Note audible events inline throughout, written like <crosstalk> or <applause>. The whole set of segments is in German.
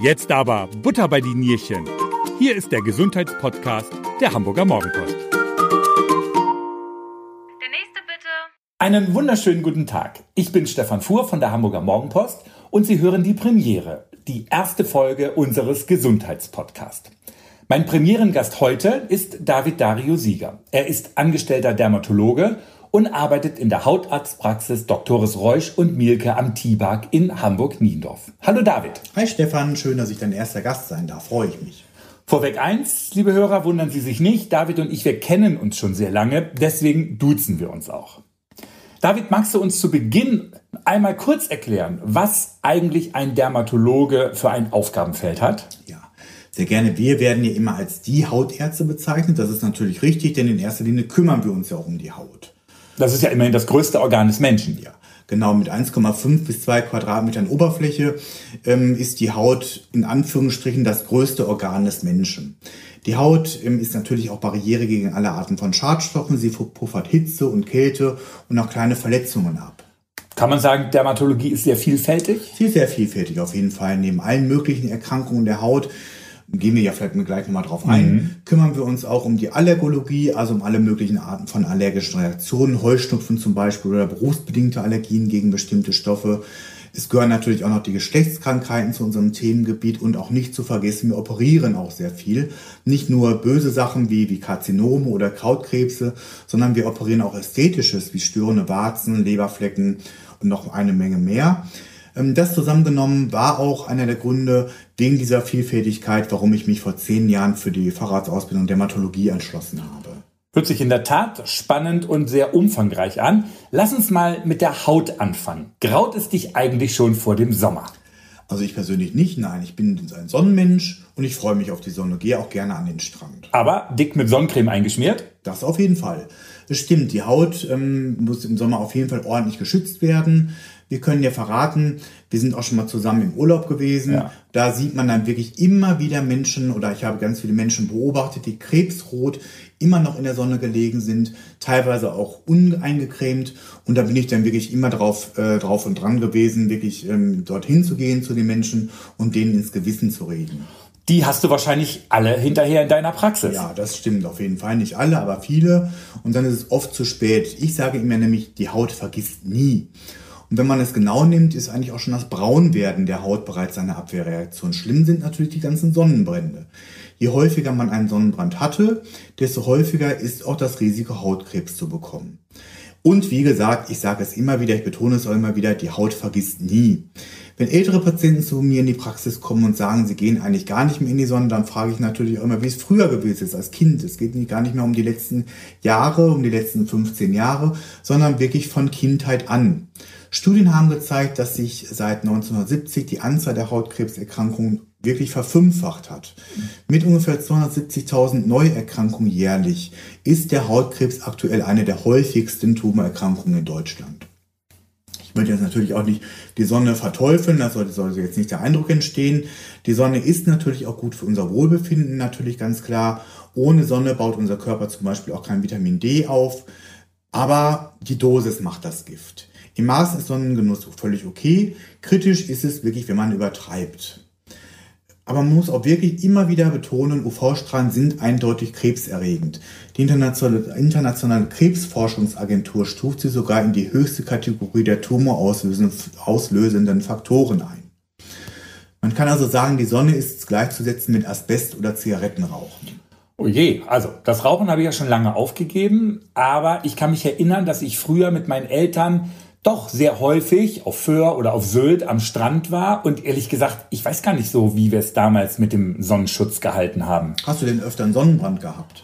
Jetzt aber Butter bei die Nierchen. Hier ist der Gesundheitspodcast der Hamburger Morgenpost. Der nächste bitte. Einen wunderschönen guten Tag. Ich bin Stefan Fuhr von der Hamburger Morgenpost und Sie hören die Premiere, die erste Folge unseres Gesundheitspodcasts. Mein Premierengast heute ist David Dario Sieger. Er ist angestellter Dermatologe und arbeitet in der Hautarztpraxis Doktores Reusch und Mielke am Tibak in Hamburg-Niendorf. Hallo David. Hi Stefan, schön, dass ich dein erster Gast sein darf. Freue ich mich. Vorweg eins, liebe Hörer, wundern Sie sich nicht. David und ich, wir kennen uns schon sehr lange, deswegen duzen wir uns auch. David, magst du uns zu Beginn einmal kurz erklären, was eigentlich ein Dermatologe für ein Aufgabenfeld hat? Ja, sehr gerne. Wir werden ja immer als die Hautärzte bezeichnet. Das ist natürlich richtig, denn in erster Linie kümmern wir uns ja auch um die Haut. Das ist ja immerhin das größte Organ des Menschen. Ja, genau. Mit 1,5 bis 2 Quadratmetern Oberfläche ähm, ist die Haut in Anführungsstrichen das größte Organ des Menschen. Die Haut ähm, ist natürlich auch Barriere gegen alle Arten von Schadstoffen. Sie puffert Hitze und Kälte und auch kleine Verletzungen ab. Kann man sagen, Dermatologie ist sehr vielfältig? Sie ist sehr vielfältig auf jeden Fall. Neben allen möglichen Erkrankungen der Haut gehen wir ja vielleicht gleich nochmal drauf ein, mhm. kümmern wir uns auch um die Allergologie, also um alle möglichen Arten von allergischen Reaktionen, Heuschnupfen zum Beispiel oder berufsbedingte Allergien gegen bestimmte Stoffe. Es gehören natürlich auch noch die Geschlechtskrankheiten zu unserem Themengebiet und auch nicht zu vergessen, wir operieren auch sehr viel. Nicht nur böse Sachen wie, wie Karzinome oder Krautkrebse, sondern wir operieren auch Ästhetisches wie störende Warzen, Leberflecken und noch eine Menge mehr. Ähm, das zusammengenommen war auch einer der Gründe wegen dieser Vielfältigkeit, warum ich mich vor zehn Jahren für die Fahrradsausbildung Dermatologie entschlossen habe. Hört sich in der Tat spannend und sehr umfangreich an. Lass uns mal mit der Haut anfangen. Graut es dich eigentlich schon vor dem Sommer? Also ich persönlich nicht, nein. Ich bin ein Sonnenmensch und ich freue mich auf die Sonne, gehe auch gerne an den Strand. Aber dick mit Sonnencreme eingeschmiert? Das auf jeden Fall. Es stimmt, die Haut ähm, muss im Sommer auf jeden Fall ordentlich geschützt werden. Wir können ja verraten, wir sind auch schon mal zusammen im Urlaub gewesen. Ja. Da sieht man dann wirklich immer wieder Menschen oder ich habe ganz viele Menschen beobachtet, die krebsrot immer noch in der Sonne gelegen sind, teilweise auch uneingecremt. Und da bin ich dann wirklich immer drauf, äh, drauf und dran gewesen, wirklich ähm, dorthin zu gehen zu den Menschen und denen ins Gewissen zu reden. Die hast du wahrscheinlich alle hinterher in deiner Praxis. Ja, das stimmt auf jeden Fall. Nicht alle, aber viele. Und dann ist es oft zu spät. Ich sage immer nämlich, die Haut vergisst nie. Und wenn man es genau nimmt, ist eigentlich auch schon das Braunwerden der Haut bereits eine Abwehrreaktion. Schlimm sind natürlich die ganzen Sonnenbrände. Je häufiger man einen Sonnenbrand hatte, desto häufiger ist auch das Risiko, Hautkrebs zu bekommen. Und wie gesagt, ich sage es immer wieder, ich betone es auch immer wieder, die Haut vergisst nie. Wenn ältere Patienten zu mir in die Praxis kommen und sagen, sie gehen eigentlich gar nicht mehr in die Sonne, dann frage ich natürlich auch immer, wie es früher gewesen ist als Kind. Es geht gar nicht mehr um die letzten Jahre, um die letzten 15 Jahre, sondern wirklich von Kindheit an. Studien haben gezeigt, dass sich seit 1970 die Anzahl der Hautkrebserkrankungen wirklich verfünffacht hat. Mit ungefähr 270.000 Neuerkrankungen jährlich ist der Hautkrebs aktuell eine der häufigsten Tumorerkrankungen in Deutschland. Möchte jetzt natürlich auch nicht die Sonne verteufeln, da sollte, sollte jetzt nicht der Eindruck entstehen. Die Sonne ist natürlich auch gut für unser Wohlbefinden, natürlich ganz klar. Ohne Sonne baut unser Körper zum Beispiel auch kein Vitamin D auf. Aber die Dosis macht das Gift. Im Maß ist Sonnengenuss völlig okay. Kritisch ist es wirklich, wenn man übertreibt. Aber man muss auch wirklich immer wieder betonen, UV-Strahlen sind eindeutig krebserregend. Die internationale, internationale Krebsforschungsagentur stuft sie sogar in die höchste Kategorie der tumorauslösenden Faktoren ein. Man kann also sagen, die Sonne ist gleichzusetzen mit Asbest oder Zigarettenrauchen. Oh je, also das Rauchen habe ich ja schon lange aufgegeben, aber ich kann mich erinnern, dass ich früher mit meinen Eltern doch sehr häufig auf Föhr oder auf Sylt am Strand war und ehrlich gesagt, ich weiß gar nicht so, wie wir es damals mit dem Sonnenschutz gehalten haben. Hast du denn öfter einen Sonnenbrand gehabt?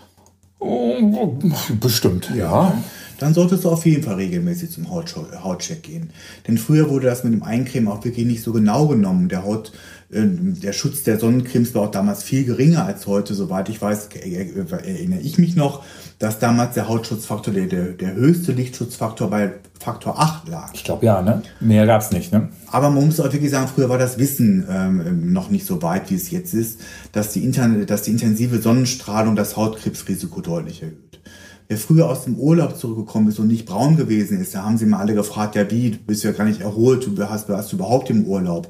Bestimmt, ja. Dann solltest du auf jeden Fall regelmäßig zum Hautcheck gehen. Denn früher wurde das mit dem Eincremen auch wirklich nicht so genau genommen. Der Haut, äh, der Schutz der Sonnencremes war auch damals viel geringer als heute. Soweit ich weiß, erinnere ich mich noch, dass damals der Hautschutzfaktor, der, der, der höchste Lichtschutzfaktor bei Faktor 8 lag. Ich glaube ja, ne? Mehr gab es nicht, ne? Aber man muss auch wirklich sagen, früher war das Wissen ähm, noch nicht so weit, wie es jetzt ist, dass die, Interne dass die intensive Sonnenstrahlung das Hautkrebsrisiko deutlich erhöht. Wer früher aus dem Urlaub zurückgekommen ist und nicht braun gewesen ist, da haben sie mal alle gefragt, ja wie, du bist ja gar nicht erholt, du hast, hast du überhaupt im Urlaub.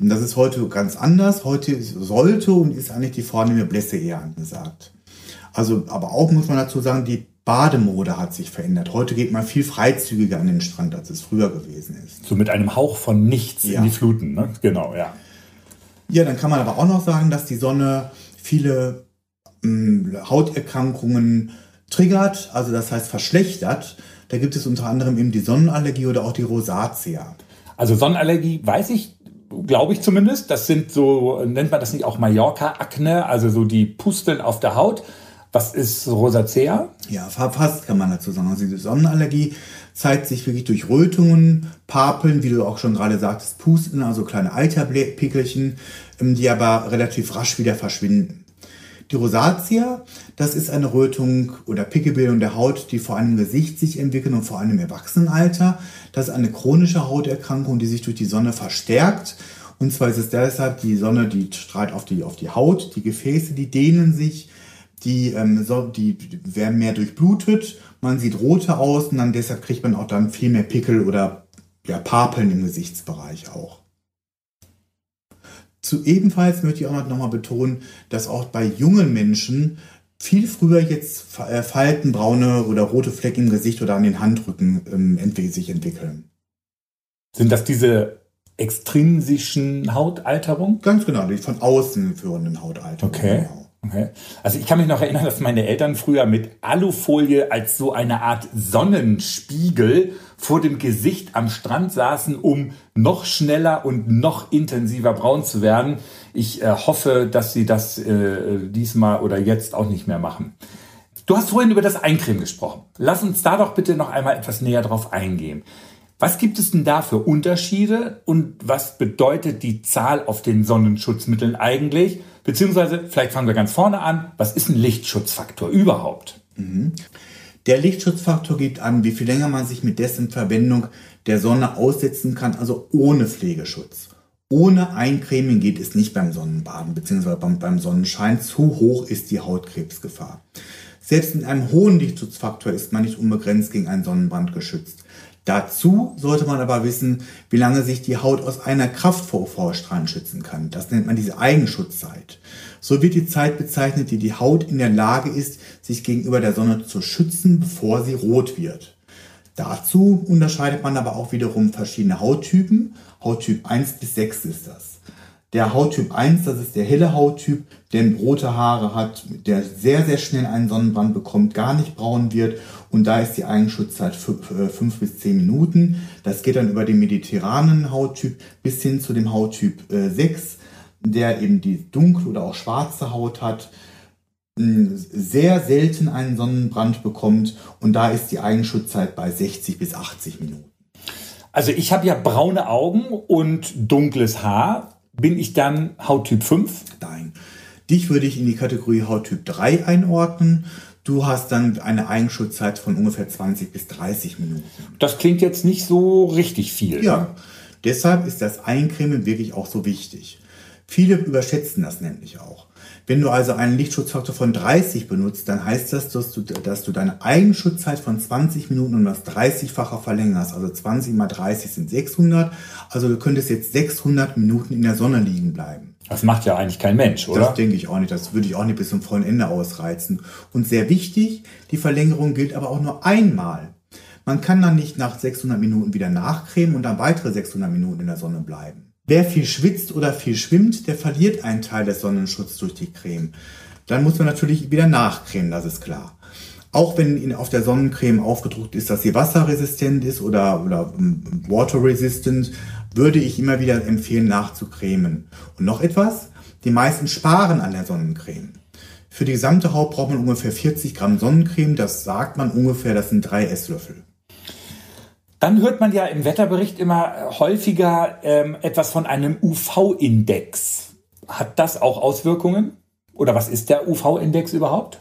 Und das ist heute ganz anders. Heute sollte und ist eigentlich die vornehme Blässe eher angesagt. Also, aber auch muss man dazu sagen, die Bademode hat sich verändert. Heute geht man viel freizügiger an den Strand, als es früher gewesen ist. So mit einem Hauch von nichts ja. in die Fluten, ne? Genau, ja. Ja, dann kann man aber auch noch sagen, dass die Sonne viele ähm, Hauterkrankungen triggert, also das heißt verschlechtert. Da gibt es unter anderem eben die Sonnenallergie oder auch die Rosatia. Also Sonnenallergie weiß ich, glaube ich zumindest. Das sind so, nennt man das nicht auch Mallorca-Akne, also so die Pusteln auf der Haut. Was ist Rosacea? Ja, fast kann man dazu sagen. Also die Sonnenallergie zeigt sich wirklich durch Rötungen, Papeln, wie du auch schon gerade sagtest, Pusten, also kleine Eiterpickelchen, ähm, die aber relativ rasch wieder verschwinden. Die Rosatia, das ist eine Rötung oder Pickelbildung der Haut, die vor allem im Gesicht sich entwickeln und vor allem im Erwachsenenalter. Das ist eine chronische Hauterkrankung, die sich durch die Sonne verstärkt. Und zwar ist es deshalb, die Sonne, die strahlt auf die, auf die Haut, die Gefäße, die dehnen sich, die, ähm, so, die werden mehr durchblutet, man sieht rote aus und dann deshalb kriegt man auch dann viel mehr Pickel oder ja, Papeln im Gesichtsbereich auch. Zu ebenfalls möchte ich auch noch mal betonen, dass auch bei jungen Menschen viel früher jetzt äh, Falten, braune oder rote Flecken im Gesicht oder an den Handrücken ähm, sich entwickeln. Sind das diese extrinsischen Hautalterungen? Ganz genau, die von außen führenden Hautalterungen. Okay. Genau. Also ich kann mich noch erinnern, dass meine Eltern früher mit Alufolie als so eine Art Sonnenspiegel vor dem Gesicht am Strand saßen, um noch schneller und noch intensiver braun zu werden. Ich äh, hoffe, dass sie das äh, diesmal oder jetzt auch nicht mehr machen. Du hast vorhin über das Eincremen gesprochen. Lass uns da doch bitte noch einmal etwas näher drauf eingehen. Was gibt es denn da für Unterschiede und was bedeutet die Zahl auf den Sonnenschutzmitteln eigentlich? Beziehungsweise, vielleicht fangen wir ganz vorne an, was ist ein Lichtschutzfaktor überhaupt? Mhm. Der Lichtschutzfaktor gibt an, wie viel länger man sich mit dessen Verwendung der Sonne aussetzen kann, also ohne Pflegeschutz. Ohne Eincremen geht es nicht beim Sonnenbaden bzw. Beim, Sonnenschein. Zu hoch ist die Hautkrebsgefahr. Selbst mit einem hohen Lichtschutzfaktor ist man nicht unbegrenzt gegen einen Sonnenbrand geschützt. Dazu sollte man aber wissen, wie lange sich die Haut aus einer Kraft vor UV-Strahlen schützen kann. Das nennt man diese Eigenschutzzeit. So wird die Zeit bezeichnet, die die Haut in der Lage ist, sich gegenüber der Sonne zu schützen, bevor sie rot wird. Dazu unterscheidet man aber auch wiederum verschiedene Hauttypen. Hauttyp 1 bis 6 ist das. Der Hauttyp 1, das ist der helle Hauttyp, der rote Haare hat, der sehr, sehr schnell einen Sonnenbrand bekommt, gar nicht braun wird. Und da ist die Eigenschutzzeit 5 äh, bis 10 Minuten. Das geht dann über den mediterranen Hauttyp bis hin zu dem Hauttyp 6, äh, der eben die dunkle oder auch schwarze Haut hat, sehr selten einen Sonnenbrand bekommt. Und da ist die Eigenschutzzeit bei 60 bis 80 Minuten. Also ich habe ja braune Augen und dunkles Haar bin ich dann Hauttyp 5? Nein. Dich würde ich in die Kategorie Hauttyp 3 einordnen. Du hast dann eine Eigenschutzzeit von ungefähr 20 bis 30 Minuten. Das klingt jetzt nicht so richtig viel. Ja, ne? deshalb ist das Eincremen wirklich auch so wichtig. Viele überschätzen das nämlich auch. Wenn du also einen Lichtschutzfaktor von 30 benutzt, dann heißt das, dass du, dass du deine Eigenschutzzeit von 20 Minuten um das 30-fache verlängerst. Also 20 mal 30 sind 600. Also du könntest jetzt 600 Minuten in der Sonne liegen bleiben. Das macht ja eigentlich kein Mensch, oder? Das denke ich auch nicht. Das würde ich auch nicht bis zum vollen Ende ausreizen. Und sehr wichtig, die Verlängerung gilt aber auch nur einmal. Man kann dann nicht nach 600 Minuten wieder nachcremen und dann weitere 600 Minuten in der Sonne bleiben. Wer viel schwitzt oder viel schwimmt, der verliert einen Teil des Sonnenschutzes durch die Creme. Dann muss man natürlich wieder nachcremen, das ist klar. Auch wenn auf der Sonnencreme aufgedruckt ist, dass sie wasserresistent ist oder, oder ähm, water resistant, würde ich immer wieder empfehlen, nachzucremen. Und noch etwas, die meisten sparen an der Sonnencreme. Für die gesamte Haut braucht man ungefähr 40 Gramm Sonnencreme, das sagt man ungefähr, das sind drei Esslöffel. Dann hört man ja im Wetterbericht immer häufiger ähm, etwas von einem UV-Index. Hat das auch Auswirkungen? Oder was ist der UV-Index überhaupt?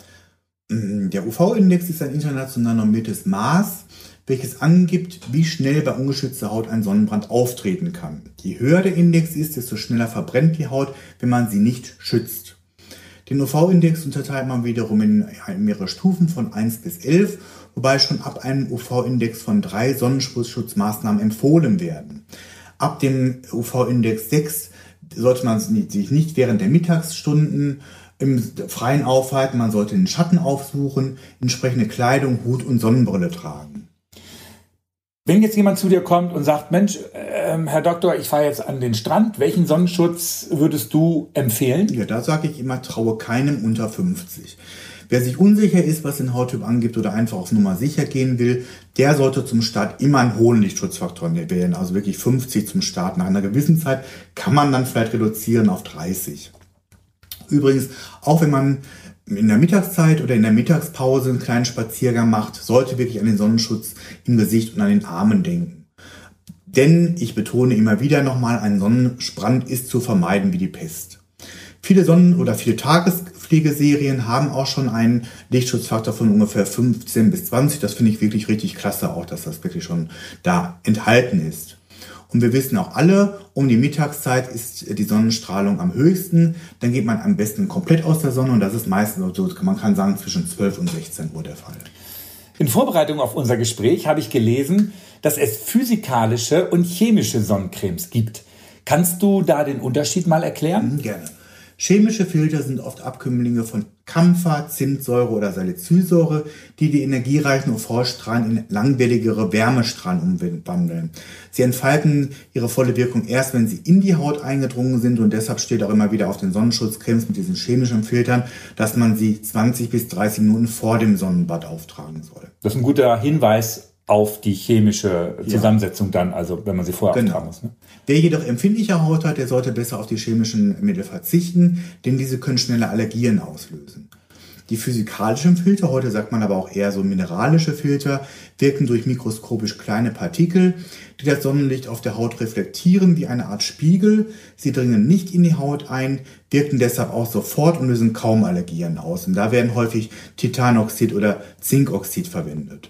Mm, der UV-Index ist ein international normiertes Maß, welches angibt, wie schnell bei ungeschützter Haut ein Sonnenbrand auftreten kann. Je höher der Index ist, desto schneller verbrennt die Haut, wenn man sie nicht schützt. Den UV-Index unterteilt man wiederum in mehrere Stufen von 1 bis 11 wobei schon ab einem UV-Index von drei Sonnenschutzmaßnahmen empfohlen werden. Ab dem UV-Index 6 sollte man sich nicht während der Mittagsstunden im Freien aufhalten, man sollte den Schatten aufsuchen, entsprechende Kleidung, Hut und Sonnenbrille tragen. Wenn jetzt jemand zu dir kommt und sagt, Mensch, äh, Herr Doktor, ich fahre jetzt an den Strand, welchen Sonnenschutz würdest du empfehlen? Ja, da sage ich immer, traue keinem unter 50. Wer sich unsicher ist, was den Hauttyp angibt oder einfach auf Nummer sicher gehen will, der sollte zum Start immer einen hohen Lichtschutzfaktor wählen, also wirklich 50 zum Start. Nach einer gewissen Zeit kann man dann vielleicht reduzieren auf 30. Übrigens, auch wenn man in der Mittagszeit oder in der Mittagspause einen kleinen Spaziergang macht, sollte wirklich an den Sonnenschutz im Gesicht und an den Armen denken. Denn ich betone immer wieder nochmal, ein Sonnenbrand ist zu vermeiden wie die Pest. Viele Sonnen- oder viele Tagespflegeserien haben auch schon einen Lichtschutzfaktor von ungefähr 15 bis 20. Das finde ich wirklich richtig klasse auch, dass das wirklich schon da enthalten ist. Und wir wissen auch alle, um die Mittagszeit ist die Sonnenstrahlung am höchsten. Dann geht man am besten komplett aus der Sonne und das ist meistens so, man kann sagen, zwischen 12 und 16 Uhr der Fall. In Vorbereitung auf unser Gespräch habe ich gelesen, dass es physikalische und chemische Sonnencremes gibt. Kannst du da den Unterschied mal erklären? Gerne. Chemische Filter sind oft Abkömmlinge von Kampfer, Zimtsäure oder Salicylsäure, die die energiereichen UV-Strahlen in langwelligere Wärmestrahlen umwandeln. Sie entfalten ihre volle Wirkung erst, wenn sie in die Haut eingedrungen sind und deshalb steht auch immer wieder auf den Sonnenschutzcremes mit diesen chemischen Filtern, dass man sie 20 bis 30 Minuten vor dem Sonnenbad auftragen soll. Das ist ein guter Hinweis auf die chemische Zusammensetzung ja. dann, also wenn man sie vorher genau. auftragen muss. Ne? Wer jedoch empfindliche Haut hat, der sollte besser auf die chemischen Mittel verzichten, denn diese können schnelle Allergien auslösen. Die physikalischen Filter, heute sagt man aber auch eher so mineralische Filter, wirken durch mikroskopisch kleine Partikel, die das Sonnenlicht auf der Haut reflektieren wie eine Art Spiegel. Sie dringen nicht in die Haut ein, wirken deshalb auch sofort und lösen kaum Allergien aus. Und da werden häufig Titanoxid oder Zinkoxid verwendet.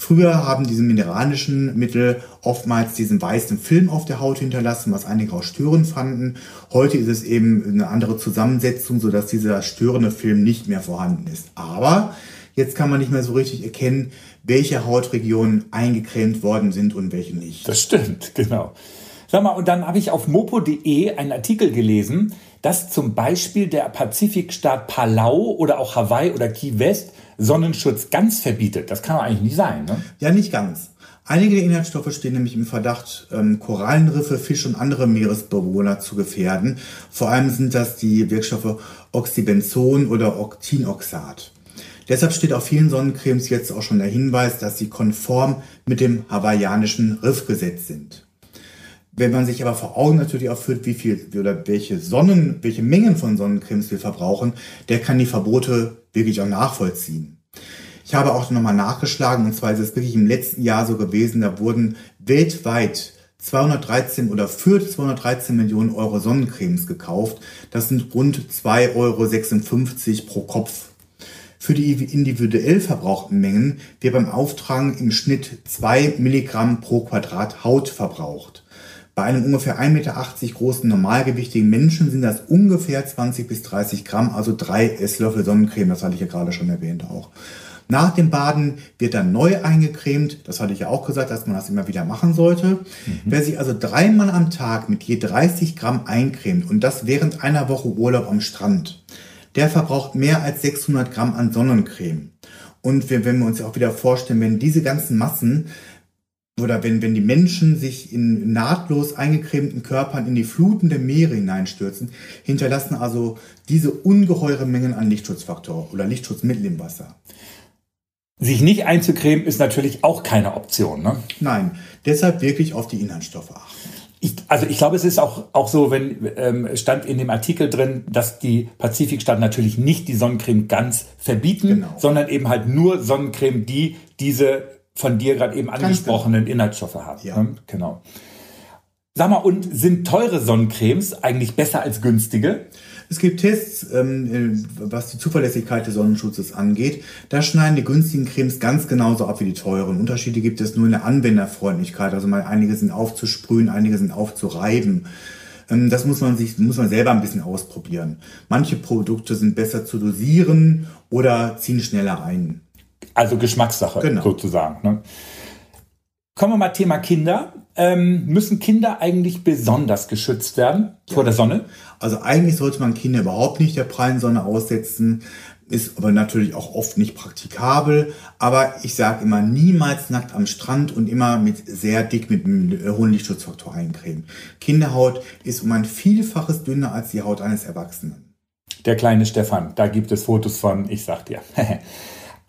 Früher haben diese mineralischen Mittel oftmals diesen weißen Film auf der Haut hinterlassen, was einige auch störend fanden. Heute ist es eben eine andere Zusammensetzung, sodass dieser störende Film nicht mehr vorhanden ist. Aber jetzt kann man nicht mehr so richtig erkennen, welche Hautregionen eingecremt worden sind und welche nicht. Das stimmt, genau. Sag mal, und dann habe ich auf mopo.de einen Artikel gelesen, dass zum Beispiel der Pazifikstaat Palau oder auch Hawaii oder Key West Sonnenschutz ganz verbietet. Das kann doch eigentlich nicht sein, ne? Ja, nicht ganz. Einige der Inhaltsstoffe stehen nämlich im Verdacht, ähm, Korallenriffe, Fische und andere Meeresbewohner zu gefährden. Vor allem sind das die Wirkstoffe Oxybenzon oder Octinoxat. Deshalb steht auf vielen Sonnencremes jetzt auch schon der Hinweis, dass sie konform mit dem hawaiianischen Riffgesetz sind. Wenn man sich aber vor Augen natürlich auch führt, wie viel oder welche Sonnen, welche Mengen von Sonnencremes wir verbrauchen, der kann die Verbote wirklich auch nachvollziehen. Ich habe auch nochmal nachgeschlagen, und zwar ist es wirklich im letzten Jahr so gewesen, da wurden weltweit 213 oder für 213 Millionen Euro Sonnencremes gekauft. Das sind rund 2,56 Euro pro Kopf. Für die individuell verbrauchten Mengen wird beim Auftragen im Schnitt 2 Milligramm pro Quadrat Haut verbraucht. Bei einem ungefähr 1,80 Meter großen normalgewichtigen Menschen sind das ungefähr 20 bis 30 Gramm, also drei Esslöffel Sonnencreme, das hatte ich ja gerade schon erwähnt auch. Nach dem Baden wird dann neu eingecremt. Das hatte ich ja auch gesagt, dass man das immer wieder machen sollte. Mhm. Wer sich also dreimal am Tag mit je 30 Gramm eincremt und das während einer Woche Urlaub am Strand, der verbraucht mehr als 600 Gramm an Sonnencreme. Und wenn wir uns auch wieder vorstellen, wenn diese ganzen Massen oder wenn, wenn die Menschen sich in nahtlos eingecremten Körpern in die Fluten der Meere hineinstürzen, hinterlassen also diese ungeheure Mengen an Lichtschutzfaktor oder Lichtschutzmittel im Wasser. Sich nicht einzucremen ist natürlich auch keine Option, ne? Nein, deshalb wirklich auf die Inhaltsstoffe achten. Ich, also ich glaube, es ist auch, auch so, wenn ähm, stand in dem Artikel drin, dass die Pazifikstaaten natürlich nicht die Sonnencreme ganz verbieten, genau. sondern eben halt nur Sonnencreme, die diese von dir gerade eben angesprochenen genau. Inhaltsstoffe haben. Ja. Ne? Genau. Sag mal, und sind teure Sonnencremes eigentlich besser als günstige? Es gibt Tests, ähm, was die Zuverlässigkeit des Sonnenschutzes angeht. Da schneiden die günstigen Cremes ganz genauso ab wie die teuren. Unterschiede gibt es nur in der Anwenderfreundlichkeit. Also mal einige sind aufzusprühen, einige sind aufzureiben. Ähm, das muss man sich, muss man selber ein bisschen ausprobieren. Manche Produkte sind besser zu dosieren oder ziehen schneller ein. Also Geschmackssache genau. sozusagen. Ne? Kommen wir mal Thema Kinder. ähm, müssen Kinder eigentlich besonders geschützt werden vor der Sonne? Also eigentlich sollte man Kinder überhaupt nicht der prallen Sonne aussetzen, ist aber natürlich auch oft nicht praktikabel. Aber ich sage immer, niemals nackt am Strand und immer mit sehr dick mit einem hohen Lichtschutzfaktor eincremen. Kinderhaut ist um ein Vielfaches dünner als die Haut eines Erwachsenen. Der kleine Stefan, da gibt es Fotos von, ich sag dir. <laughs>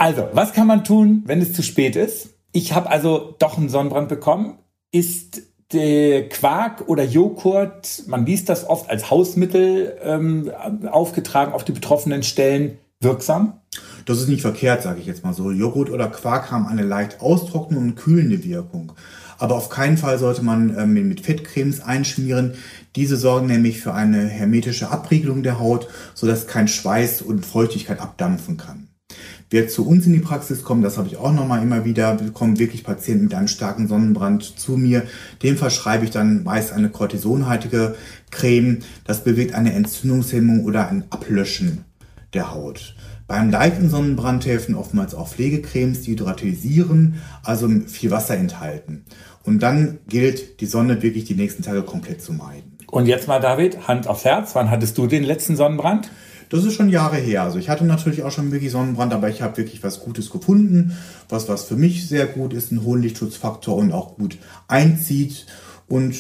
also, was kann man tun, wenn es zu spät ist? Ich habe also doch einen Sonnenbrand bekommen. Ist der Quark oder Joghurt, man liest das oft als Hausmittel ähm, aufgetragen auf die betroffenen Stellen, wirksam? Das ist nicht verkehrt, sage ich jetzt mal so. Joghurt oder Quark haben eine leicht austrocknende und kühlende Wirkung. Aber auf keinen Fall sollte man ähm, mit Fettcremes einschmieren. Diese sorgen nämlich für eine hermetische Abriegelung der Haut, sodass kein Schweiß und Feuchtigkeit abdampfen kann. Wer zu uns in die Praxis kommt, das habe ich auch nochmal immer wieder, bekommen wirklich Patienten mit einem starken Sonnenbrand zu mir. Dem verschreibe ich dann meist eine kortisonhaltige Creme. Das bewirkt eine Entzündungshemmung oder ein Ablöschen der Haut. Beim leichten Sonnenbrand helfen oftmals auch Pflegecremes, die hydratisieren, also viel Wasser enthalten. Und dann gilt, die Sonne wirklich die nächsten Tage komplett zu meiden. Und jetzt mal, David, Hand aufs Herz. Wann hattest du den letzten Sonnenbrand? Das ist schon Jahre her. Also ich hatte natürlich auch schon wirklich Sonnenbrand, aber ich habe wirklich was Gutes gefunden, was was für mich sehr gut ist, einen hohen Lichtschutzfaktor und auch gut einzieht. Und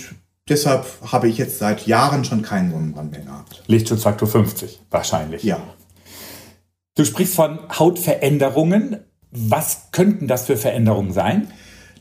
deshalb habe ich jetzt seit Jahren schon keinen Sonnenbrand mehr gehabt. Lichtschutzfaktor 50 wahrscheinlich. Ja. Du sprichst von Hautveränderungen. Was könnten das für Veränderungen sein?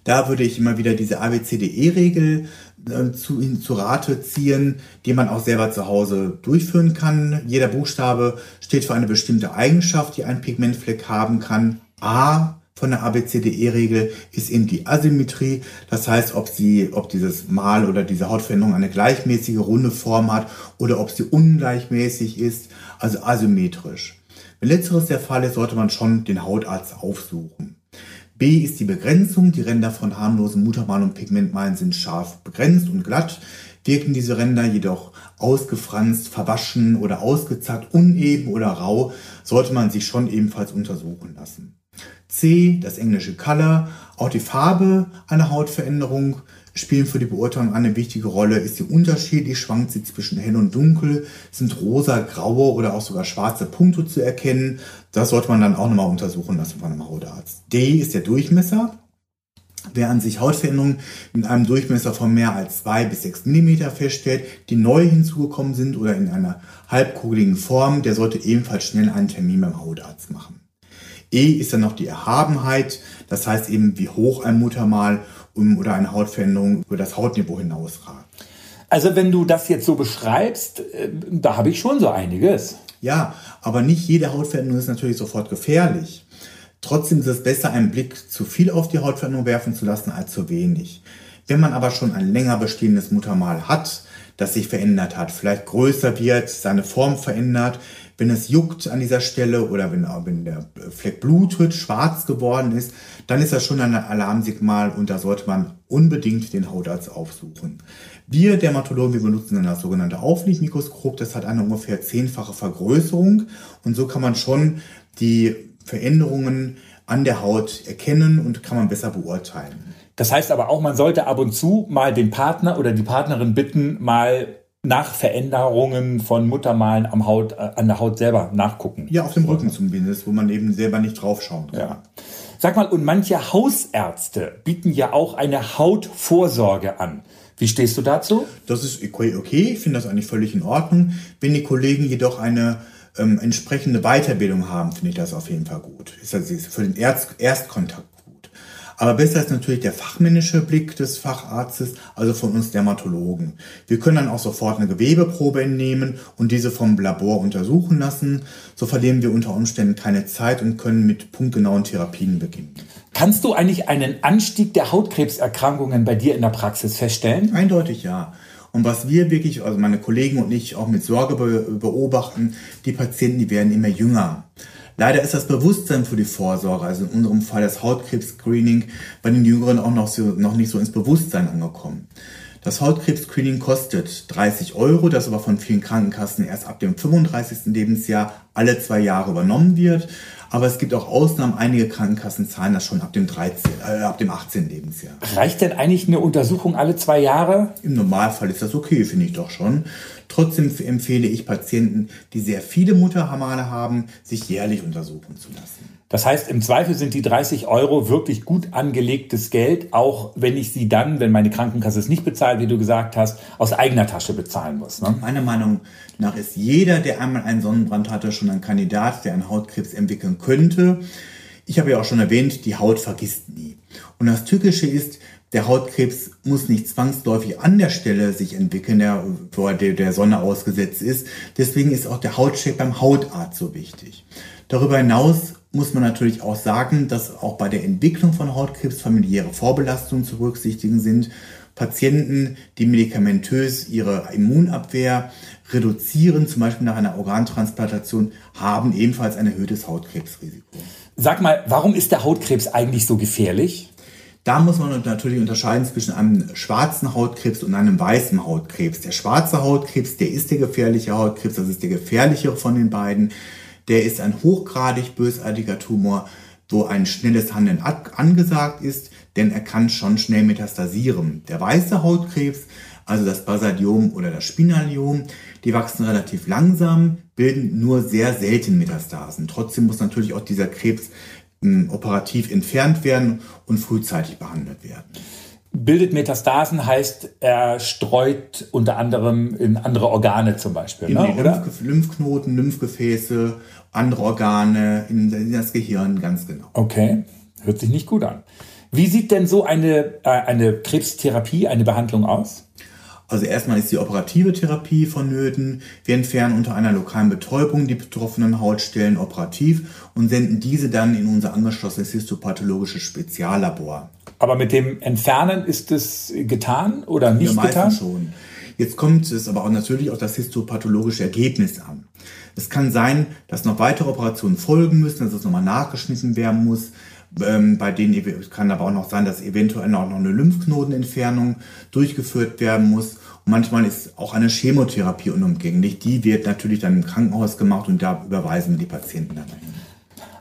Da würde ich immer wieder diese ABCDE-Regel äh, zu, zu Rate ziehen, die man auch selber zu Hause durchführen kann. Jeder Buchstabe steht für eine bestimmte Eigenschaft, die ein Pigmentfleck haben kann. A von der ABCDE-Regel ist eben die Asymmetrie. Das heißt, ob sie, ob dieses Mal oder diese Hautveränderung eine gleichmäßige runde Form hat oder ob sie ungleichmäßig ist, also asymmetrisch. Wenn letzteres der Fall ist, sollte man schon den Hautarzt aufsuchen. B ist die Begrenzung. Die Ränder von harmlosen Muttermalen und Pigmentmalen sind scharf begrenzt und glatt. Wirken diese Ränder jedoch ausgefranst, verwaschen oder ausgezackt, uneben oder rau, sollte man sich schon ebenfalls untersuchen lassen. C, das englische Color. Auch die Farbe einer Hautveränderung spielen für die Beurteilung eine wichtige Rolle. Ist sie unterschiedlich, schwankt sie zwischen hell und dunkel, sind rosa, graue oder auch sogar schwarze Punkte zu erkennen. Das sollte man dann auch nochmal untersuchen lassen von einem Hautarzt. D ist der Durchmesser. Wer an sich Hautveränderungen mit einem Durchmesser von mehr als zwei bis sechs Millimeter feststellt, die neu hinzugekommen sind oder in einer halbkugeligen Form, der sollte ebenfalls schnell einen Termin beim Hautarzt machen. E ist dann noch die Erhabenheit, das heißt eben, wie hoch ein Muttermal oder eine Hautveränderung über das Hautniveau hinausragt. Also wenn du das jetzt so beschreibst, äh, da habe ich schon so einiges. Ja, aber nicht jede Hautveränderung ist natürlich sofort gefährlich. Trotzdem ist es besser, einen Blick zu viel auf die Hautveränderung werfen zu lassen als zu wenig. Wenn man aber schon ein länger bestehendes Muttermal hat, das sich verändert hat, vielleicht größer wird, seine Form verändert, wenn es juckt an dieser Stelle oder wenn, wenn der Fleck blutet, schwarz geworden ist, dann ist das schon ein Alarmsignal und da sollte man unbedingt den Hautarzt aufsuchen. Wir Dermatologen, wir benutzen dann das sogenannte Auflichtmikroskop. Das hat eine ungefähr zehnfache Vergrößerung und so kann man schon die Veränderungen an der Haut erkennen und kann man besser beurteilen. Das heißt aber auch, man sollte ab und zu mal den Partner oder die Partnerin bitten, mal nach Veränderungen von Muttermalen am Haut, äh, an der Haut selber nachgucken. Ja, auf dem Rücken zumindest, wo man eben selber nicht draufschauen kann. Ja. Sag mal, und manche Hausärzte bieten ja auch eine Hautvorsorge an. Wie stehst du dazu? Das ist okay, okay. ich finde das eigentlich völlig in Ordnung. Wenn die Kollegen jedoch eine ähm, entsprechende Weiterbildung haben, finde ich das auf jeden Fall gut. Ist also für den Erst Erstkontakt aber besser ist natürlich der fachmännische Blick des Facharztes, also von uns Dermatologen. Wir können dann auch sofort eine Gewebeprobe entnehmen und diese vom Labor untersuchen lassen. So verlieren wir unter Umständen keine Zeit und können mit punktgenauen Therapien beginnen. Kannst du eigentlich einen Anstieg der Hautkrebserkrankungen bei dir in der Praxis feststellen? Eindeutig ja. Und was wir wirklich, also meine Kollegen und ich auch mit Sorge beobachten, die Patienten, die werden immer jünger. Leider ist das Bewusstsein für die Vorsorge, also in unserem Fall das Hautkrebs-Screening, bei den Jüngeren auch noch, so, noch nicht so ins Bewusstsein angekommen. Das Hautkrebs-Screening kostet 30 Euro, das aber von vielen Krankenkassen erst ab dem 35. Lebensjahr alle zwei Jahre übernommen wird. Aber es gibt auch Ausnahmen. Einige Krankenkassen zahlen das schon ab dem 13, äh, ab dem 18. Lebensjahr. Reicht denn eigentlich eine Untersuchung alle zwei Jahre? Im Normalfall ist das okay, finde ich doch schon. Trotzdem empfehle ich Patienten, die sehr viele Mutterhamale haben, sich jährlich untersuchen zu lassen. Das heißt, im Zweifel sind die 30 Euro wirklich gut angelegtes Geld, auch wenn ich sie dann, wenn meine Krankenkasse es nicht bezahlt, wie du gesagt hast, aus eigener Tasche bezahlen muss. Ne? Meiner Meinung nach ist jeder, der einmal einen Sonnenbrand hatte, schon ein Kandidat, der einen Hautkrebs entwickeln könnte. Ich habe ja auch schon erwähnt, die Haut vergisst nie. Und das Tückische ist, der Hautkrebs muss nicht zwangsläufig an der Stelle sich entwickeln, der, wo er der Sonne ausgesetzt ist. Deswegen ist auch der Hautcheck beim Hautarzt so wichtig. Darüber hinaus muss man natürlich auch sagen, dass auch bei der Entwicklung von Hautkrebs familiäre Vorbelastungen zu berücksichtigen sind. Patienten, die medikamentös ihre Immunabwehr reduzieren, zum Beispiel nach einer Organtransplantation, haben ebenfalls ein erhöhtes Hautkrebsrisiko. Sag mal, warum ist der Hautkrebs eigentlich so gefährlich? Da muss man natürlich unterscheiden zwischen einem schwarzen Hautkrebs und einem weißen Hautkrebs. Der schwarze Hautkrebs, der ist der gefährliche Hautkrebs, das ist der gefährlichere von den beiden der ist ein hochgradig bösartiger Tumor, wo ein schnelles Handeln angesagt ist, denn er kann schon schnell metastasieren. Der weiße Hautkrebs, also das Basaliom oder das Spinaliom, die wachsen relativ langsam, bilden nur sehr selten Metastasen. Trotzdem muss natürlich auch dieser Krebs hm, operativ entfernt werden und frühzeitig behandelt werden bildet Metastasen, heißt er streut unter anderem in andere Organe zum Beispiel, in ne? die Lymph Lymphknoten, Lymphgefäße, andere Organe, in, in, das Gehirn, ganz genau. Okay, hört sich nicht gut an. Wie sieht denn so eine, äh, eine Krebstherapie, eine Behandlung aus? Also erstmal ist die operative Therapie vonnöten. Wir entfernen unter einer lokalen Betäubung die betroffenen Hautstellen operativ und senden diese dann in unser angeschlossenes histopathologisches Speziallabor. Aber mit dem Entfernen ist es getan oder nicht ja, getan? schon. Jetzt kommt es aber auch natürlich auf das histopathologische Ergebnis an. Es kann sein, dass noch weitere Operationen folgen müssen, dass es nochmal nachgeschnitten werden muss. Ähm, bei denen kann aber auch noch sein, dass eventuell auch noch eine Lymphknotenentfernung durchgeführt werden muss. Und manchmal ist auch eine Chemotherapie unumgänglich. Die wird natürlich dann im Krankenhaus gemacht und da überweisen wir die Patienten dann hin.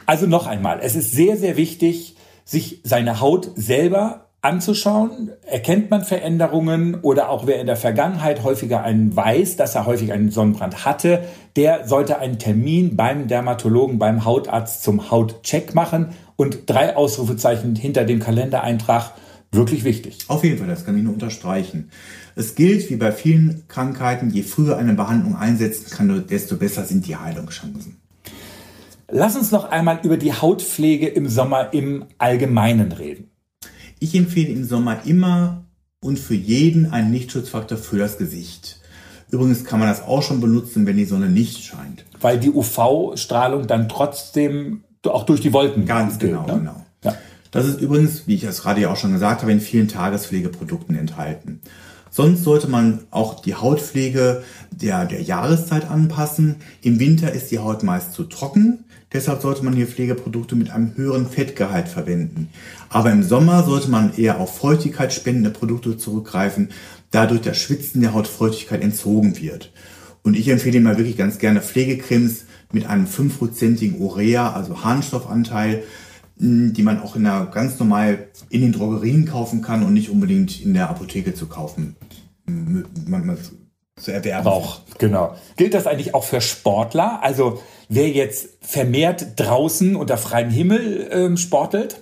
Also noch einmal, es ist sehr, sehr wichtig, sich seine Haut selber anzuschauen. Erkennt man Veränderungen oder auch wer in der Vergangenheit häufiger einen weiß, dass er häufig einen Sonnenbrand hatte, der sollte einen Termin beim Dermatologen, beim Hautarzt zum Hautcheck machen und drei Ausrufezeichen hinter dem Kalendereintrag wirklich wichtig. Auf jeden Fall, das kann ich nur unterstreichen. Es gilt, wie bei vielen Krankheiten, je früher eine Behandlung einsetzen kann, desto besser sind die Heilungschancen. Lass uns noch einmal über die Hautpflege im Sommer im Allgemeinen reden. Ich empfehle im Sommer immer und für jeden einen Lichtschutzfaktor für das Gesicht. Übrigens kann man das auch schon benutzen, wenn die Sonne nicht scheint. Weil die UV-Strahlung dann trotzdem auch durch die Wolken Ganz geht, genau, ne? genau. Ja. Das ist übrigens, wie ich es gerade ja auch schon gesagt habe, in vielen Tagespflegeprodukten enthalten. Sonst sollte man auch die Hautpflege der, der Jahreszeit anpassen. Im Winter ist die Haut meist zu trocken. Deshalb sollte man hier Pflegeprodukte mit einem höheren Fettgehalt verwenden. Aber im Sommer sollte man eher auf feuchtigkeitsspendende Produkte zurückgreifen, da durch das Schwitzen der Haut Feuchtigkeit entzogen wird. Und ich empfehle immer wirklich ganz gerne Pflegecremes mit einem 5%igen Urea, also Harnstoffanteil, die man auch in der, ganz normal in den Drogerien kaufen kann und nicht unbedingt in der Apotheke zu kaufen. Man, man, zu erwerben. Auch, genau. Gilt das eigentlich auch für Sportler? Also wer jetzt vermehrt draußen unter freiem Himmel ähm, sportelt?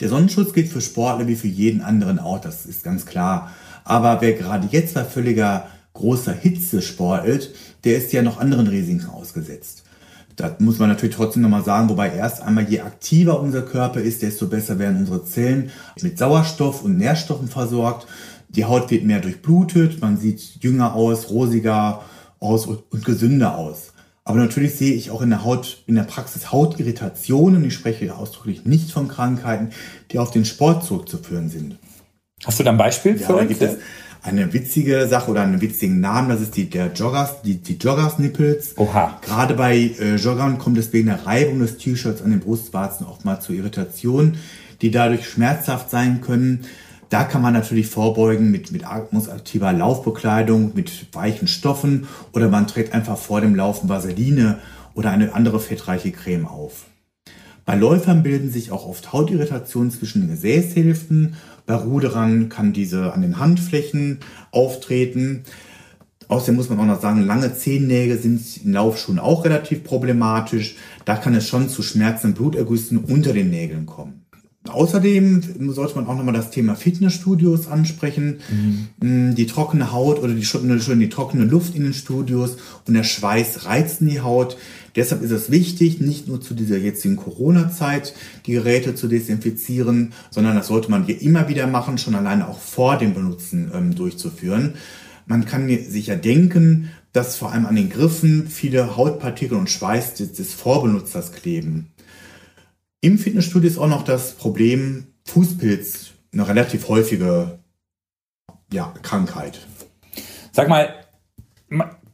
Der Sonnenschutz gilt für Sportler wie für jeden anderen auch, das ist ganz klar. Aber wer gerade jetzt bei völliger großer Hitze sportelt, der ist ja noch anderen Risiken ausgesetzt. Das muss man natürlich trotzdem nochmal sagen, wobei erst einmal je aktiver unser Körper ist, desto besser werden unsere Zellen mit Sauerstoff und Nährstoffen versorgt. Die Haut wird mehr durchblutet, man sieht jünger aus, rosiger aus und gesünder aus. Aber natürlich sehe ich auch in der Haut, in der Praxis Hautirritationen. Ich spreche ausdrücklich nicht von Krankheiten, die auf den Sport zurückzuführen sind. Hast du da ein Beispiel ja, für uns? gibt es eine witzige Sache oder einen witzigen Namen. Das ist die, der Joggers, die, die Joggers-Nippels. Oha. Gerade bei äh, Joggern kommt es wegen der Reibung des T-Shirts an den Brustwarzen oft mal zu Irritationen, die dadurch schmerzhaft sein können. Da kann man natürlich vorbeugen mit, mit atmungsaktiver Laufbekleidung, mit weichen Stoffen oder man trägt einfach vor dem Laufen Vaseline oder eine andere fettreiche Creme auf. Bei Läufern bilden sich auch oft Hautirritationen zwischen den Gesäßhälften. Bei Ruderern kann diese an den Handflächen auftreten. Außerdem muss man auch noch sagen, lange Zehennägel sind in Laufschuhen auch relativ problematisch. Da kann es schon zu Schmerzen und Blutergüssen unter den Nägeln kommen. Außerdem sollte man auch nochmal das Thema Fitnessstudios ansprechen. Mhm. Die trockene Haut oder die, die trockene Luft in den Studios und der Schweiß reizen die Haut. Deshalb ist es wichtig, nicht nur zu dieser jetzigen Corona-Zeit die Geräte zu desinfizieren, sondern das sollte man hier immer wieder machen, schon alleine auch vor dem Benutzen ähm, durchzuführen. Man kann sich ja denken, dass vor allem an den Griffen viele Hautpartikel und Schweiß des, des Vorbenutzers kleben. Im Fitnessstudio ist auch noch das Problem Fußpilz, eine relativ häufige ja, Krankheit. Sag mal,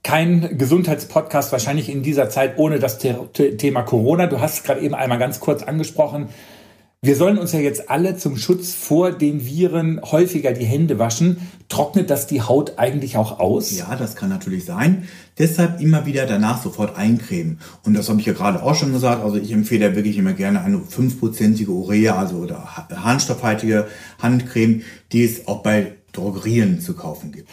kein Gesundheitspodcast wahrscheinlich in dieser Zeit ohne das Thema Corona. Du hast es gerade eben einmal ganz kurz angesprochen. Wir sollen uns ja jetzt alle zum Schutz vor den Viren häufiger die Hände waschen. Trocknet das die Haut eigentlich auch aus? Ja, das kann natürlich sein. Deshalb immer wieder danach sofort eincremen. Und das habe ich ja gerade auch schon gesagt. Also ich empfehle wirklich immer gerne eine fünfprozentige Urea, also oder harnstoffhaltige Handcreme, die es auch bei Drogerien zu kaufen gibt.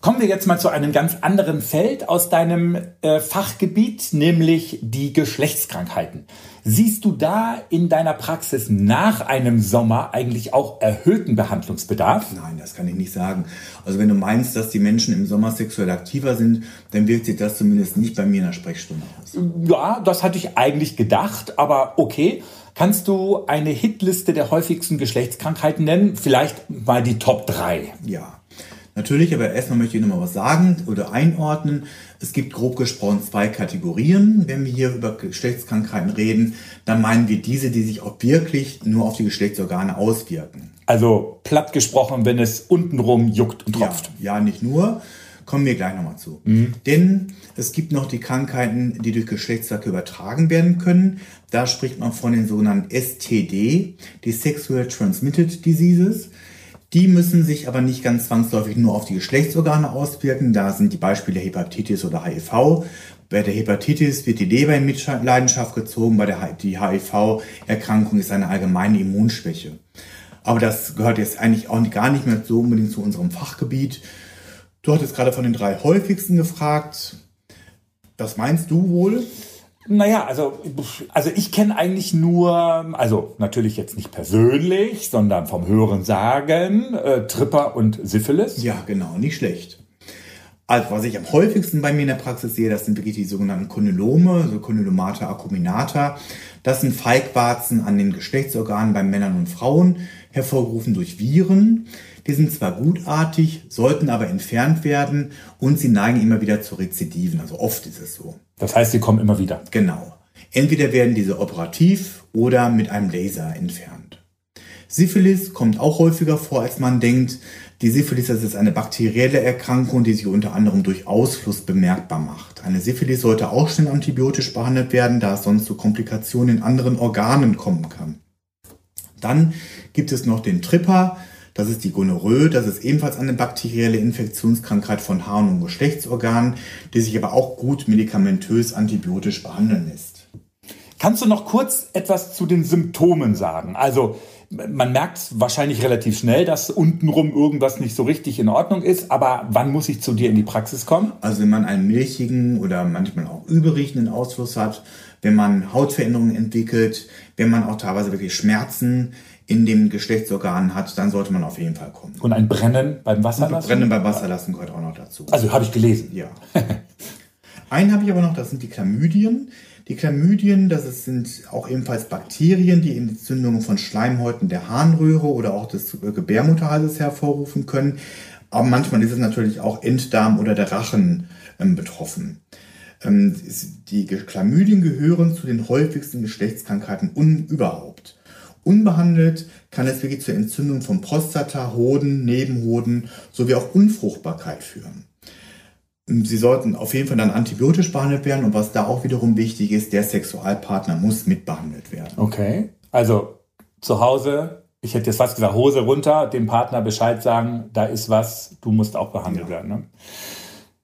Kommen wir jetzt mal zu einem ganz anderen Feld aus deinem äh, Fachgebiet, nämlich die Geschlechtskrankheiten. Siehst du da in deiner Praxis nach einem Sommer eigentlich auch erhöhten Behandlungsbedarf? Nein, das kann ich nicht sagen. Also wenn du meinst, dass die Menschen im Sommer sexuell aktiver sind, dann wirkt sich das zumindest nicht bei mir in der Sprechstunde aus. Ja, das hatte ich eigentlich gedacht, aber okay. Kannst du eine Hitliste der häufigsten Geschlechtskrankheiten nennen? Vielleicht mal die Top 3. Ja. Natürlich, aber erstmal möchte ich noch mal was sagen oder einordnen. Es gibt grob gesprochen zwei Kategorien. Wenn wir hier über Geschlechtskrankheiten reden, dann meinen wir diese, die sich auch wirklich nur auf die Geschlechtsorgane auswirken. Also platt gesprochen, wenn es untenrum juckt und tropft. Ja, ja nicht nur. Kommen wir gleich nochmal zu. Mhm. Denn es gibt noch die Krankheiten, die durch Geschlechtsverkehr übertragen werden können. Da spricht man von den sogenannten STD, die Sexual Transmitted Diseases. Die müssen sich aber nicht ganz zwangsläufig nur auf die Geschlechtsorgane auswirken. Da sind die Beispiele Hepatitis oder HIV. Bei der Hepatitis wird die Leber in Mitleidenschaft gezogen, bei der HIV-Erkrankung ist eine allgemeine Immunschwäche. Aber das gehört jetzt eigentlich auch gar nicht mehr so unbedingt zu unserem Fachgebiet. Du hattest gerade von den drei häufigsten gefragt. Was meinst du wohl? Naja, also, also ich kenne eigentlich nur, also natürlich jetzt nicht persönlich, sondern vom Hören sagen, äh, Tripper und Syphilis. Ja, genau, nicht schlecht. Also, was ich am häufigsten bei mir in der Praxis sehe, das sind wirklich die sogenannten Konylome, also Konylomata acuminata. Das sind Feigwarzen an den Geschlechtsorganen bei Männern und Frauen, hervorgerufen durch Viren. Die sind zwar gutartig, sollten aber entfernt werden und sie neigen immer wieder zu Rezidiven. Also oft ist es so. Das heißt, sie kommen immer wieder. Genau. Entweder werden diese operativ oder mit einem Laser entfernt. Syphilis kommt auch häufiger vor, als man denkt. Die Syphilis das ist eine bakterielle Erkrankung, die sich unter anderem durch Ausfluss bemerkbar macht. Eine Syphilis sollte auch schnell antibiotisch behandelt werden, da es sonst zu Komplikationen in anderen Organen kommen kann. Dann gibt es noch den Tripper. Das ist die Gonorrhoe. Das ist ebenfalls eine bakterielle Infektionskrankheit von Harn- und Geschlechtsorganen, die sich aber auch gut medikamentös antibiotisch behandeln lässt. Kannst du noch kurz etwas zu den Symptomen sagen? Also man merkt wahrscheinlich relativ schnell, dass untenrum irgendwas nicht so richtig in Ordnung ist, aber wann muss ich zu dir in die Praxis kommen? Also wenn man einen milchigen oder manchmal auch überriechenden Ausfluss hat, wenn man Hautveränderungen entwickelt, wenn man auch teilweise wirklich Schmerzen in dem Geschlechtsorgan hat, dann sollte man auf jeden Fall kommen. Und ein Brennen beim Wasserlassen? Brennen beim Wasserlassen gehört auch noch dazu. Also habe ich gelesen. Ja. <laughs> Einen habe ich aber noch, das sind die Chlamydien. Die Chlamydien, das sind auch ebenfalls Bakterien, die Entzündungen von Schleimhäuten der Harnröhre oder auch des Gebärmutterhalses hervorrufen können. Aber manchmal ist es natürlich auch Enddarm oder der Rachen ähm, betroffen. Ähm, die Chlamydien gehören zu den häufigsten Geschlechtskrankheiten überhaupt. Unbehandelt kann es wirklich zur Entzündung von Prostata, Hoden, Nebenhoden sowie auch Unfruchtbarkeit führen. Sie sollten auf jeden Fall dann antibiotisch behandelt werden und was da auch wiederum wichtig ist, der Sexualpartner muss mitbehandelt werden. Okay, also zu Hause ich hätte jetzt fast gesagt, Hose runter, dem Partner Bescheid sagen, da ist was, du musst auch behandelt ja. werden. Ne?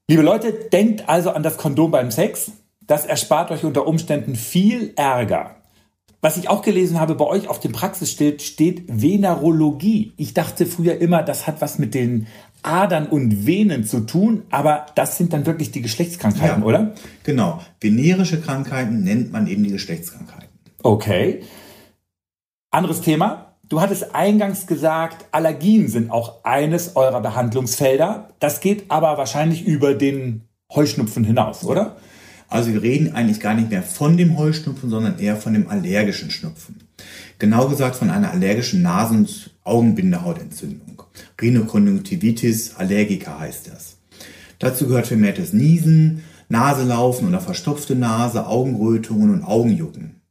Liebe Leute, denkt also an das Kondom beim Sex. Das erspart euch unter Umständen viel Ärger. Was ich auch gelesen habe, bei euch auf dem Praxisschild steht Venerologie. Ich dachte früher immer, das hat was mit den Adern und Venen zu tun, aber das sind dann wirklich die Geschlechtskrankheiten, ja, oder? Genau. Venerische Krankheiten nennt man eben die Geschlechtskrankheiten. Okay. Anderes Thema. Du hattest eingangs gesagt, Allergien sind auch eines eurer Behandlungsfelder. Das geht aber wahrscheinlich über den Heuschnupfen hinaus, oder? Also wir reden eigentlich gar nicht mehr von dem Heuschnupfen, sondern eher von dem allergischen Schnupfen. Genau gesagt von einer allergischen Nasen- und Augenbindehautentzündung. Rhinokonjunktivitis allergica heißt das. Dazu gehört vermehrtes Niesen, Naselaufen oder verstopfte Nase, Augenrötungen und Augenjucken.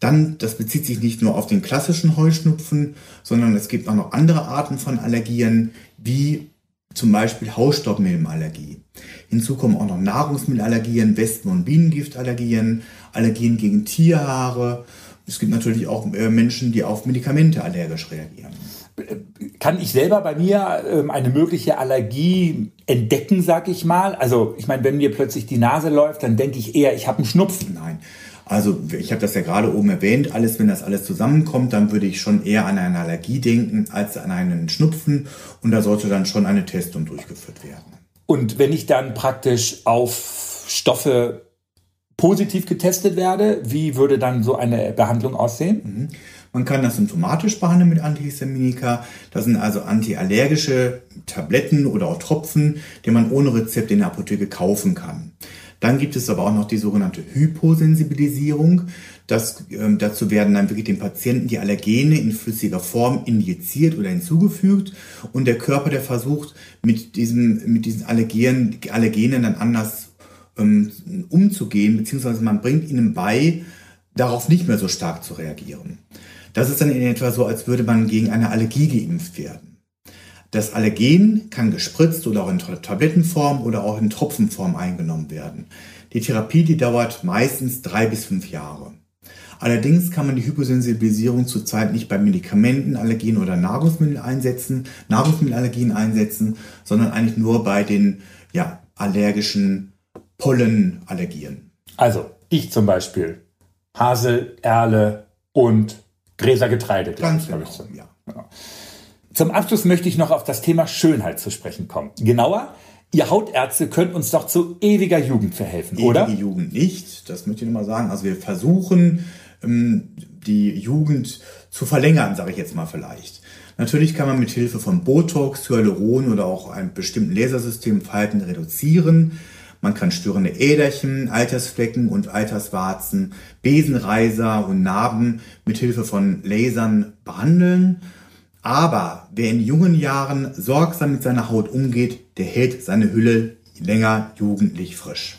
Dann, das bezieht sich nicht nur auf den klassischen Heuschnupfen, sondern es gibt auch noch andere Arten von Allergien, wie zum Beispiel Hausstaubmilbenallergie. Hinzu kommen auch noch Nahrungsmittelallergien, Wespen- und Bienengiftallergien, Allergien gegen Tierhaare. Es gibt natürlich auch äh, Menschen, die auf Medikamente allergisch reagieren. Kann ich selber bei mir ähm, eine mögliche Allergie entdecken, sag ich mal? Also ich meine, wenn mir plötzlich die Nase läuft, dann denke ich eher, ich habe einen Schnupfen. Nein, also ich habe das ja gerade oben erwähnt, alles, wenn das alles zusammenkommt, dann würde ich schon eher an eine Allergie denken als an einen Schnupfen und da sollte dann schon eine Testung durchgeführt werden. Und wenn ich dann praktisch auf Stoffe positiv getestet werde, wie würde dann so eine Behandlung aussehen? Mhm. Man kann das symptomatisch behandeln mit Antihistaminika. Das sind also antiallergische Tabletten oder auch Tropfen, die man ohne Rezept in der Apotheke kaufen kann. Dann gibt es aber auch noch die sogenannte Hyposensibilisierung. Das, äh, dazu werden dann wirklich dem Patienten die Allergene in flüssiger Form injiziert oder hinzugefügt und der Körper, der versucht, mit, diesem, mit diesen Allergenen, Allergenen dann anders ähm, umzugehen, beziehungsweise man bringt ihnen bei, darauf nicht mehr so stark zu reagieren. Das ist dann in etwa so, als würde man gegen eine Allergie geimpft werden. Das Allergen kann gespritzt oder auch in Tablettenform oder auch in Tropfenform eingenommen werden. Die Therapie, die dauert meistens drei bis fünf Jahre. Allerdings kann man die Hyposensibilisierung zurzeit nicht bei Medikamenten, Allergien oder Nahrungsmittel einsetzen, Nahrungsmittelallergien einsetzen, sondern eigentlich nur bei den ja, allergischen Pollenallergien. Also ich zum Beispiel Hasel, Erle und Gräsergetreide. Ganz genau, ja. ja. Zum Abschluss möchte ich noch auf das Thema Schönheit zu sprechen kommen. Genauer, ihr Hautärzte könnt uns doch zu ewiger Jugend verhelfen, Ewige oder? Ewige Jugend nicht, das möchte ich nochmal sagen. Also wir versuchen, ähm, die Jugend zu verlängern, sage ich jetzt mal vielleicht. Natürlich kann man mit Hilfe von Botox, Hyaluron oder auch einem bestimmten Lasersystem Falten reduzieren. Man kann störende Äderchen, Altersflecken und Alterswarzen, Besenreiser und Narben mit Hilfe von Lasern behandeln. Aber wer in jungen Jahren sorgsam mit seiner Haut umgeht, der hält seine Hülle länger jugendlich frisch.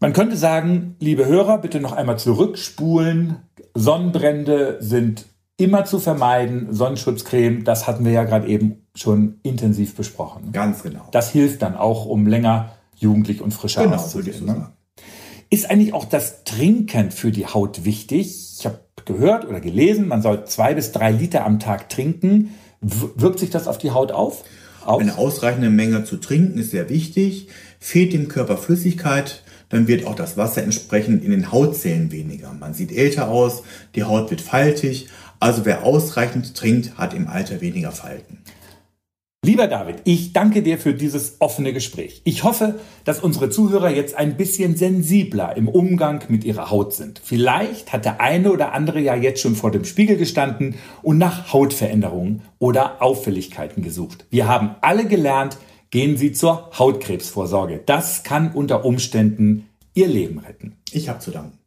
Man könnte sagen, liebe Hörer, bitte noch einmal zurückspulen. Sonnenbrände sind immer zu vermeiden. Sonnenschutzcreme, das hatten wir ja gerade eben schon intensiv besprochen. Ganz genau. Das hilft dann auch, um länger jugendlich und frischer genau, auszusehen. Ne? Ist eigentlich auch das Trinken für die Haut wichtig? Ich habe gehört oder gelesen, man soll zwei bis drei Liter am Tag trinken. Wirkt sich das auf die Haut auf? auf? Eine ausreichende Menge zu trinken ist sehr wichtig. Fehlt dem Körper Flüssigkeit, dann wird auch das Wasser entsprechend in den Hautzellen weniger. Man sieht älter aus, die Haut wird faltig. Also wer ausreichend trinkt, hat im Alter weniger Falten. Lieber David, ich danke dir für dieses offene Gespräch. Ich hoffe, dass unsere Zuhörer jetzt ein bisschen sensibler im Umgang mit ihrer Haut sind. Vielleicht hat der eine oder andere ja jetzt schon vor dem Spiegel gestanden und nach Hautveränderungen oder Auffälligkeiten gesucht. Wir haben alle gelernt, gehen Sie zur Hautkrebsvorsorge. Das kann unter Umständen Ihr Leben retten. Ich habe zu danken.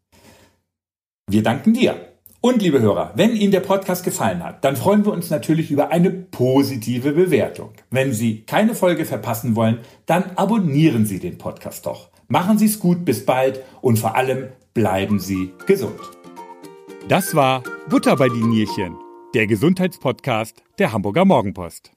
Wir danken dir. Und liebe Hörer, wenn Ihnen der Podcast gefallen hat, dann freuen wir uns natürlich über eine positive Bewertung. Wenn Sie keine Folge verpassen wollen, dann abonnieren Sie den Podcast doch. Machen Sie es gut, bis bald und vor allem bleiben Sie gesund. Das war Butter bei die Nierchen, der Gesundheitspodcast der Hamburger Morgenpost.